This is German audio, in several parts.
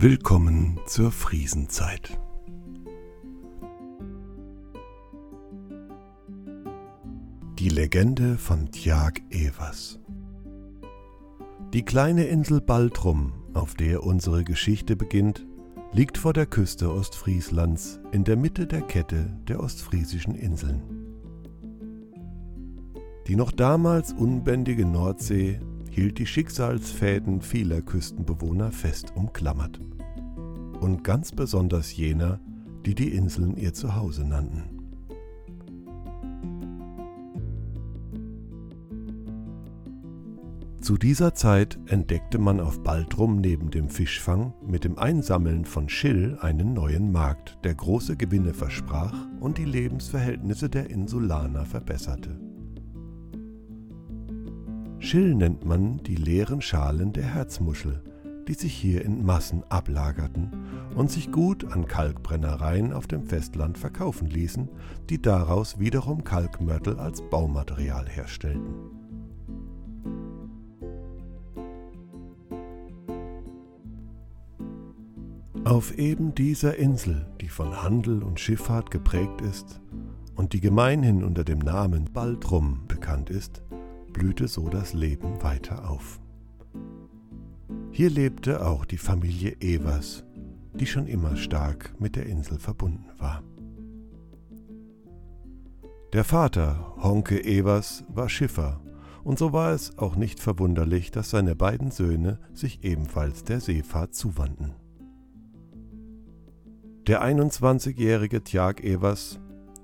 Willkommen zur Friesenzeit. Die Legende von Tjag Evers Die kleine Insel Baltrum, auf der unsere Geschichte beginnt, liegt vor der Küste Ostfrieslands in der Mitte der Kette der ostfriesischen Inseln. Die noch damals unbändige Nordsee hielt die Schicksalsfäden vieler Küstenbewohner fest umklammert. Und ganz besonders jener, die die Inseln ihr Zuhause nannten. Zu dieser Zeit entdeckte man auf Baltrum neben dem Fischfang mit dem Einsammeln von Schill einen neuen Markt, der große Gewinne versprach und die Lebensverhältnisse der Insulaner verbesserte. Schill nennt man die leeren Schalen der Herzmuschel, die sich hier in Massen ablagerten und sich gut an Kalkbrennereien auf dem Festland verkaufen ließen, die daraus wiederum Kalkmörtel als Baumaterial herstellten. Auf eben dieser Insel, die von Handel und Schifffahrt geprägt ist und die gemeinhin unter dem Namen Baltrum bekannt ist, blühte so das Leben weiter auf. Hier lebte auch die Familie Evers, die schon immer stark mit der Insel verbunden war. Der Vater, Honke Evers, war Schiffer, und so war es auch nicht verwunderlich, dass seine beiden Söhne sich ebenfalls der Seefahrt zuwandten. Der 21-jährige Tjag Evers,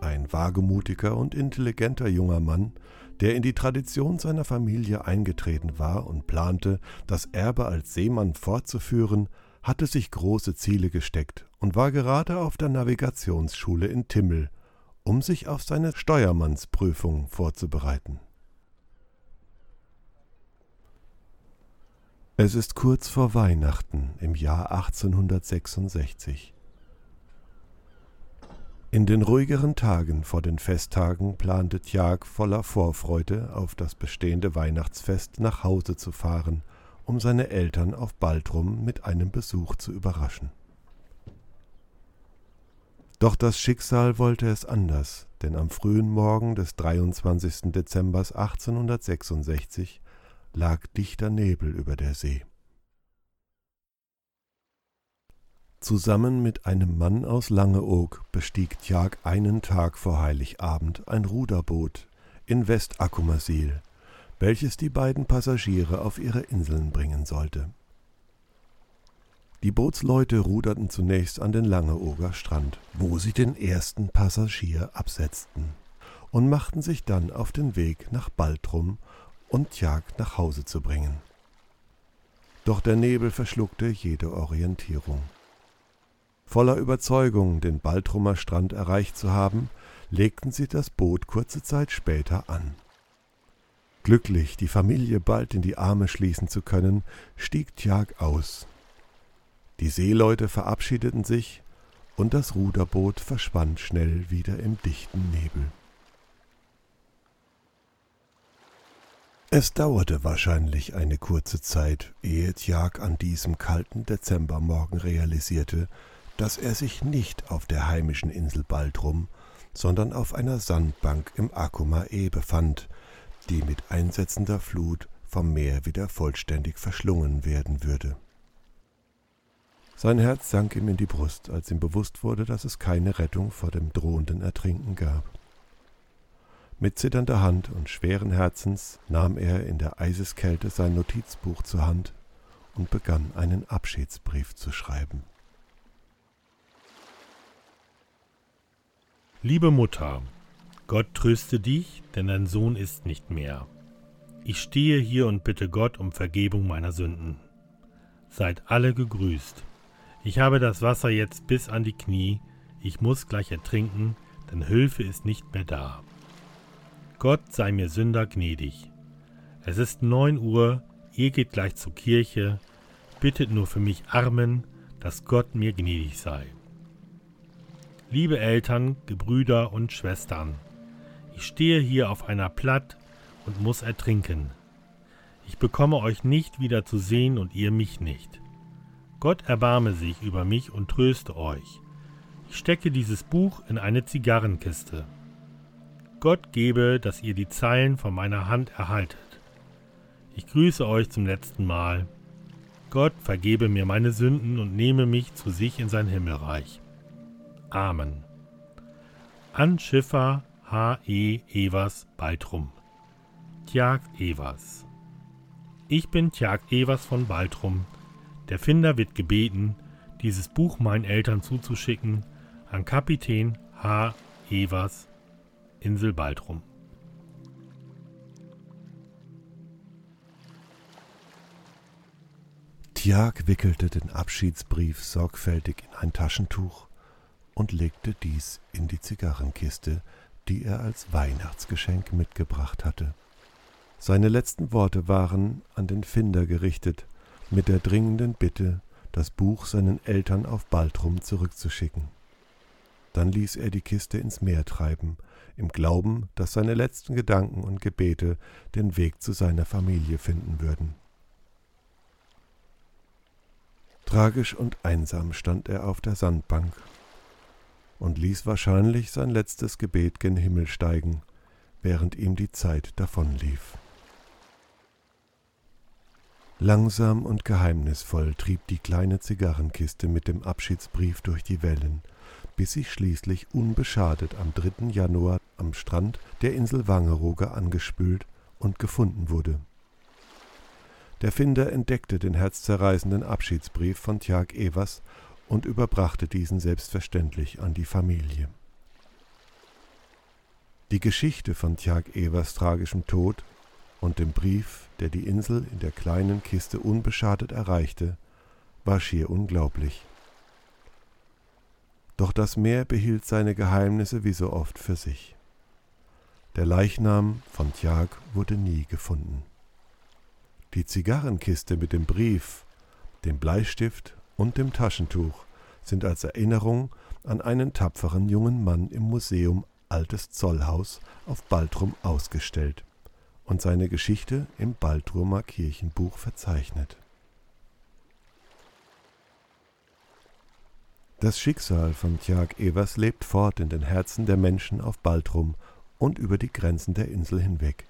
ein wagemutiger und intelligenter junger Mann, der in die Tradition seiner Familie eingetreten war und plante, das Erbe als Seemann fortzuführen, hatte sich große Ziele gesteckt und war gerade auf der Navigationsschule in Timmel, um sich auf seine Steuermannsprüfung vorzubereiten. Es ist kurz vor Weihnachten im Jahr 1866. In den ruhigeren Tagen vor den Festtagen plante Tjag voller Vorfreude auf das bestehende Weihnachtsfest nach Hause zu fahren, um seine Eltern auf Baltrum mit einem Besuch zu überraschen. Doch das Schicksal wollte es anders, denn am frühen Morgen des 23. Dezember 1866 lag dichter Nebel über der See. Zusammen mit einem Mann aus Langeoog bestieg Tjag einen Tag vor Heiligabend ein Ruderboot in West-Akkumasil, welches die beiden Passagiere auf ihre Inseln bringen sollte. Die Bootsleute ruderten zunächst an den Langeoger Strand, wo sie den ersten Passagier absetzten, und machten sich dann auf den Weg nach Baltrum und Tjag nach Hause zu bringen. Doch der Nebel verschluckte jede Orientierung. Voller Überzeugung, den Baltrumer Strand erreicht zu haben, legten sie das Boot kurze Zeit später an. Glücklich, die Familie bald in die Arme schließen zu können, stieg Tjag aus. Die Seeleute verabschiedeten sich, und das Ruderboot verschwand schnell wieder im dichten Nebel. Es dauerte wahrscheinlich eine kurze Zeit, ehe Tjag an diesem kalten Dezembermorgen realisierte, dass er sich nicht auf der heimischen Insel Baltrum, sondern auf einer Sandbank im Akumae befand, die mit einsetzender Flut vom Meer wieder vollständig verschlungen werden würde. Sein Herz sank ihm in die Brust, als ihm bewusst wurde, dass es keine Rettung vor dem drohenden Ertrinken gab. Mit zitternder Hand und schweren Herzens nahm er in der Eiseskälte sein Notizbuch zur Hand und begann einen Abschiedsbrief zu schreiben. Liebe Mutter, Gott tröste dich, denn dein Sohn ist nicht mehr. Ich stehe hier und bitte Gott um Vergebung meiner Sünden. Seid alle gegrüßt. Ich habe das Wasser jetzt bis an die Knie, ich muss gleich ertrinken, denn Hilfe ist nicht mehr da. Gott sei mir Sünder gnädig. Es ist neun Uhr, ihr geht gleich zur Kirche, bittet nur für mich Armen, dass Gott mir gnädig sei. Liebe Eltern, Gebrüder und Schwestern, ich stehe hier auf einer Platt und muss ertrinken. Ich bekomme euch nicht wieder zu sehen und ihr mich nicht. Gott erbarme sich über mich und tröste euch. Ich stecke dieses Buch in eine Zigarrenkiste. Gott gebe, dass ihr die Zeilen von meiner Hand erhaltet. Ich grüße euch zum letzten Mal. Gott vergebe mir meine Sünden und nehme mich zu sich in sein Himmelreich. Amen. An Schiffer H. E. Evers Baltrum. Tjag Evers. Ich bin Tjag Evers von Baltrum. Der Finder wird gebeten, dieses Buch meinen Eltern zuzuschicken an Kapitän H. Evers, Insel Baltrum. Tiag wickelte den Abschiedsbrief sorgfältig in ein Taschentuch und legte dies in die Zigarrenkiste, die er als Weihnachtsgeschenk mitgebracht hatte. Seine letzten Worte waren an den Finder gerichtet, mit der dringenden Bitte, das Buch seinen Eltern auf Baltrum zurückzuschicken. Dann ließ er die Kiste ins Meer treiben, im Glauben, dass seine letzten Gedanken und Gebete den Weg zu seiner Familie finden würden. Tragisch und einsam stand er auf der Sandbank und ließ wahrscheinlich sein letztes Gebet gen Himmel steigen, während ihm die Zeit davonlief. Langsam und geheimnisvoll trieb die kleine Zigarrenkiste mit dem Abschiedsbrief durch die Wellen, bis sie schließlich unbeschadet am 3. Januar am Strand der Insel Wangerooge angespült und gefunden wurde. Der Finder entdeckte den herzzerreißenden Abschiedsbrief von Tjag Evers und überbrachte diesen selbstverständlich an die Familie. Die Geschichte von Tjag Evers tragischem Tod und dem Brief, der die Insel in der kleinen Kiste unbeschadet erreichte, war schier unglaublich. Doch das Meer behielt seine Geheimnisse wie so oft für sich. Der Leichnam von Tjag wurde nie gefunden. Die Zigarrenkiste mit dem Brief, dem Bleistift und dem Taschentuch sind als Erinnerung an einen tapferen jungen Mann im Museum Altes Zollhaus auf Baltrum ausgestellt und seine Geschichte im Baltrumer Kirchenbuch verzeichnet. Das Schicksal von Tjag Evers lebt fort in den Herzen der Menschen auf Baltrum und über die Grenzen der Insel hinweg.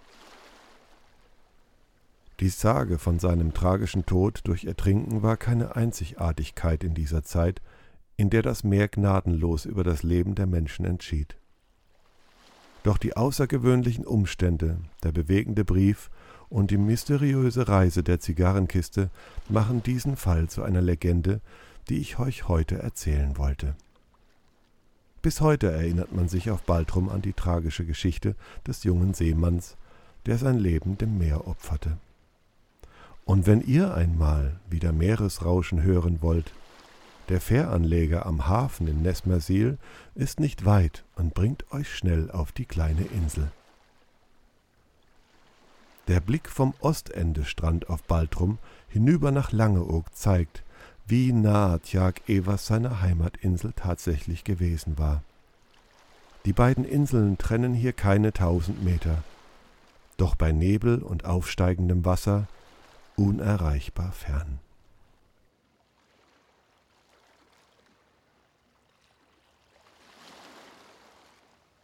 Die Sage von seinem tragischen Tod durch Ertrinken war keine Einzigartigkeit in dieser Zeit, in der das Meer gnadenlos über das Leben der Menschen entschied. Doch die außergewöhnlichen Umstände, der bewegende Brief und die mysteriöse Reise der Zigarrenkiste machen diesen Fall zu einer Legende, die ich euch heute erzählen wollte. Bis heute erinnert man sich auf Baltrum an die tragische Geschichte des jungen Seemanns, der sein Leben dem Meer opferte. Und wenn ihr einmal wieder Meeresrauschen hören wollt, der Fähranleger am Hafen in Nesmersil ist nicht weit und bringt euch schnell auf die kleine Insel. Der Blick vom Ostendestrand auf Baltrum hinüber nach Langeoog zeigt, wie nah Tjag Evers seiner Heimatinsel tatsächlich gewesen war. Die beiden Inseln trennen hier keine tausend Meter, doch bei Nebel und aufsteigendem Wasser unerreichbar fern.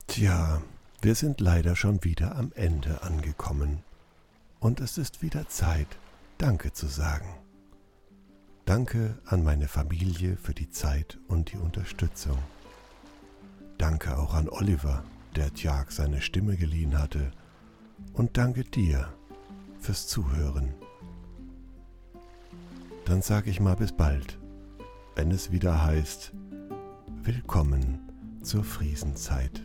Tja, wir sind leider schon wieder am Ende angekommen. Und es ist wieder Zeit, Danke zu sagen. Danke an meine Familie für die Zeit und die Unterstützung. Danke auch an Oliver, der Tjag seine Stimme geliehen hatte. Und danke dir fürs Zuhören. Dann sage ich mal bis bald, wenn es wieder heißt, Willkommen zur Friesenzeit.